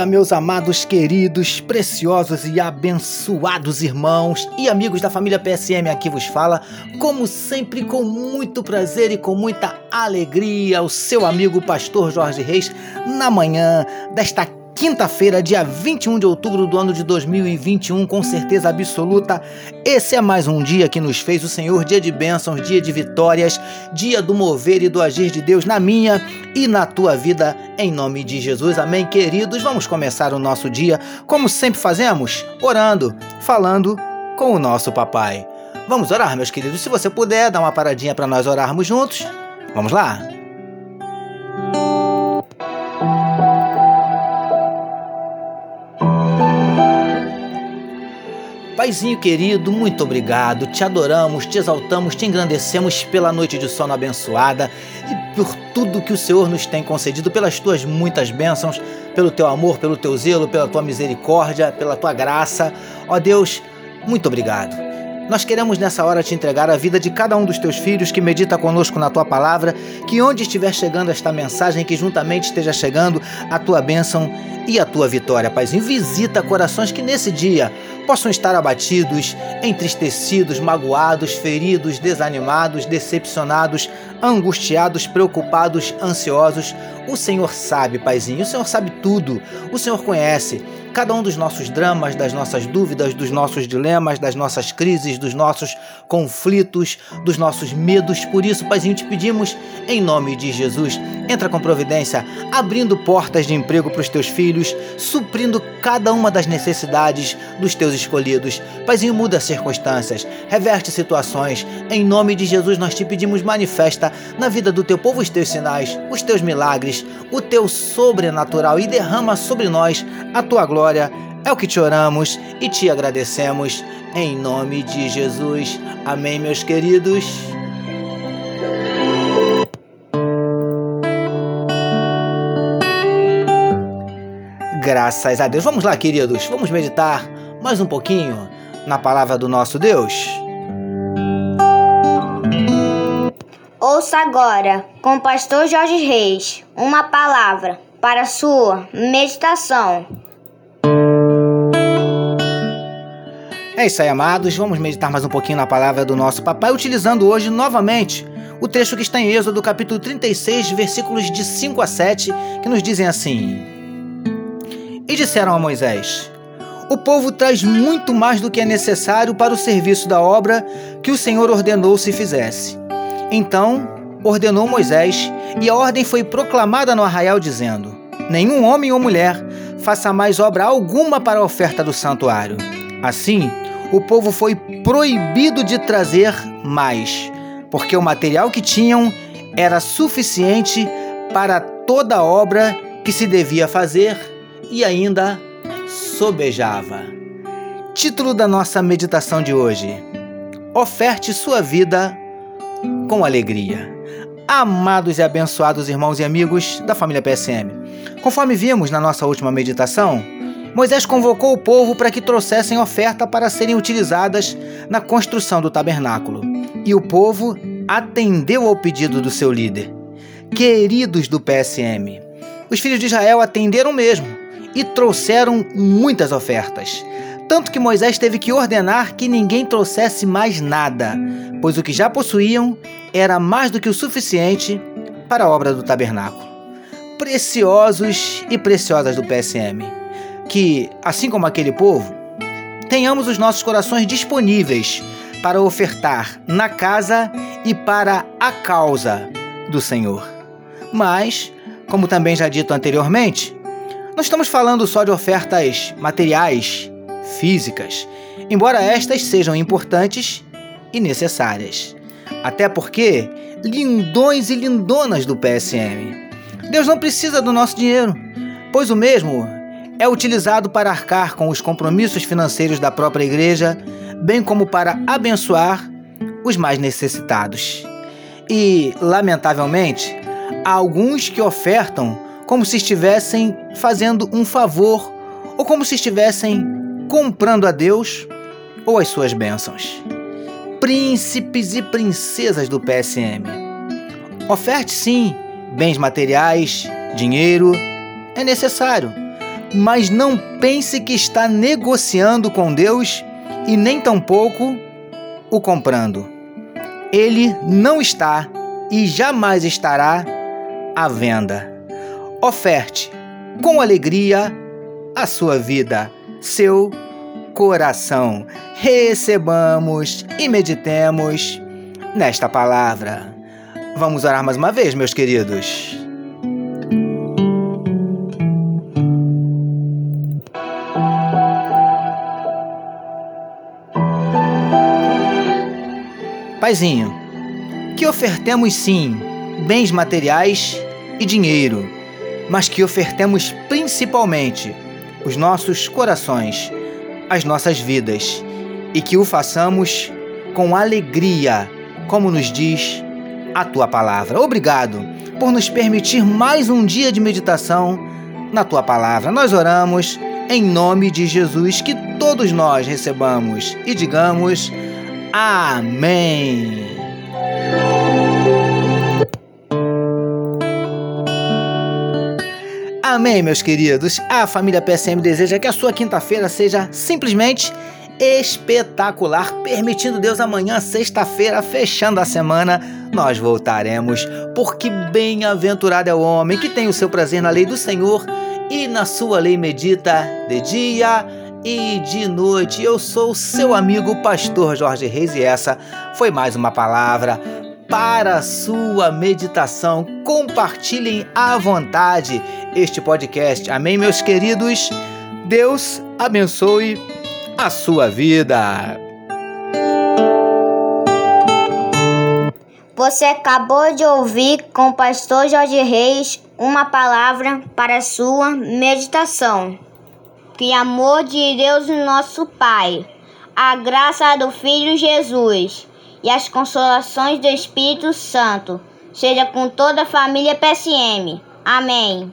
Dia, meus amados, queridos, preciosos e abençoados irmãos e amigos da família PSM. Aqui vos fala, como sempre, com muito prazer e com muita alegria, o seu amigo Pastor Jorge Reis, na manhã desta quinta-feira, dia 21 de outubro do ano de 2021, com certeza absoluta. Esse é mais um dia que nos fez o Senhor, dia de bênçãos, dia de vitórias, dia do mover e do agir de Deus na minha e na tua vida, em nome de Jesus. Amém, queridos. Vamos começar o nosso dia, como sempre fazemos, orando, falando com o nosso papai. Vamos orar, meus queridos. Se você puder, dar uma paradinha para nós orarmos juntos. Vamos lá? Paizinho querido, muito obrigado. Te adoramos, te exaltamos, te engrandecemos pela noite de sono abençoada e por tudo que o Senhor nos tem concedido, pelas tuas muitas bênçãos, pelo teu amor, pelo teu zelo, pela tua misericórdia, pela tua graça. Ó Deus, muito obrigado. Nós queremos nessa hora te entregar a vida de cada um dos teus filhos que medita conosco na tua palavra, que onde estiver chegando esta mensagem, que juntamente esteja chegando a tua bênção e a tua vitória, Paizinho. Visita corações que nesse dia possam estar abatidos, entristecidos, magoados, feridos, desanimados, decepcionados, angustiados, preocupados, ansiosos. O Senhor sabe, Paizinho, o Senhor sabe tudo, o Senhor conhece cada um dos nossos dramas, das nossas dúvidas, dos nossos dilemas, das nossas crises, dos nossos conflitos, dos nossos medos. Por isso, Paizinho, te pedimos, em nome de Jesus, entra com providência, abrindo portas de emprego para os teus filhos, suprindo cada uma das necessidades dos teus escolhidos. Paizinho, muda as circunstâncias, reverte situações. Em nome de Jesus, nós te pedimos, manifesta na vida do teu povo os teus sinais, os teus milagres, o teu sobrenatural e derrama sobre nós a tua glória glória. É o que te oramos e te agradecemos. Em nome de Jesus. Amém, meus queridos. Graças a Deus. Vamos lá, queridos. Vamos meditar mais um pouquinho na palavra do nosso Deus. Ouça agora, com o pastor Jorge Reis, uma palavra para sua meditação. É isso aí, amados. Vamos meditar mais um pouquinho na palavra do nosso papai, utilizando hoje novamente o trecho que está em Êxodo, capítulo 36, versículos de 5 a 7, que nos dizem assim: E disseram a Moisés: O povo traz muito mais do que é necessário para o serviço da obra que o Senhor ordenou se fizesse. Então ordenou Moisés, e a ordem foi proclamada no arraial, dizendo: Nenhum homem ou mulher faça mais obra alguma para a oferta do santuário. Assim, o povo foi proibido de trazer mais, porque o material que tinham era suficiente para toda a obra que se devia fazer e ainda sobejava. Título da nossa meditação de hoje: Oferte sua vida com alegria. Amados e abençoados irmãos e amigos da família PSM, conforme vimos na nossa última meditação, Moisés convocou o povo para que trouxessem oferta para serem utilizadas na construção do tabernáculo. E o povo atendeu ao pedido do seu líder. Queridos do PSM, os filhos de Israel atenderam mesmo e trouxeram muitas ofertas. Tanto que Moisés teve que ordenar que ninguém trouxesse mais nada, pois o que já possuíam era mais do que o suficiente para a obra do tabernáculo. Preciosos e preciosas do PSM que, assim como aquele povo, tenhamos os nossos corações disponíveis para ofertar na casa e para a causa do Senhor. Mas, como também já dito anteriormente, não estamos falando só de ofertas materiais, físicas, embora estas sejam importantes e necessárias. Até porque, lindões e lindonas do PSM, Deus não precisa do nosso dinheiro, pois o mesmo é utilizado para arcar com os compromissos financeiros da própria igreja, bem como para abençoar os mais necessitados. E, lamentavelmente, há alguns que ofertam como se estivessem fazendo um favor ou como se estivessem comprando a Deus ou as suas bênçãos. Príncipes e princesas do PSM. Oferte sim bens materiais, dinheiro, é necessário. Mas não pense que está negociando com Deus e nem tampouco o comprando. Ele não está e jamais estará à venda. Oferte com alegria a sua vida, seu coração. Recebamos e meditemos nesta palavra. Vamos orar mais uma vez, meus queridos. Paizinho, que ofertemos sim bens materiais e dinheiro, mas que ofertemos principalmente os nossos corações, as nossas vidas, e que o façamos com alegria, como nos diz a tua palavra. Obrigado por nos permitir mais um dia de meditação na tua palavra. Nós oramos em nome de Jesus, que todos nós recebamos e digamos. Amém. Amém, meus queridos. A família PSM deseja que a sua quinta-feira seja simplesmente espetacular, permitindo Deus amanhã, sexta-feira, fechando a semana, nós voltaremos, porque bem-aventurado é o homem que tem o seu prazer na lei do Senhor e na sua lei medita de dia e de noite. Eu sou seu amigo pastor Jorge Reis e essa foi mais uma palavra para sua meditação. Compartilhem à vontade este podcast. Amém, meus queridos. Deus abençoe a sua vida. Você acabou de ouvir com o pastor Jorge Reis uma palavra para a sua meditação. Que amor de Deus, nosso Pai, a graça do Filho Jesus e as consolações do Espírito Santo seja com toda a família PSM. Amém.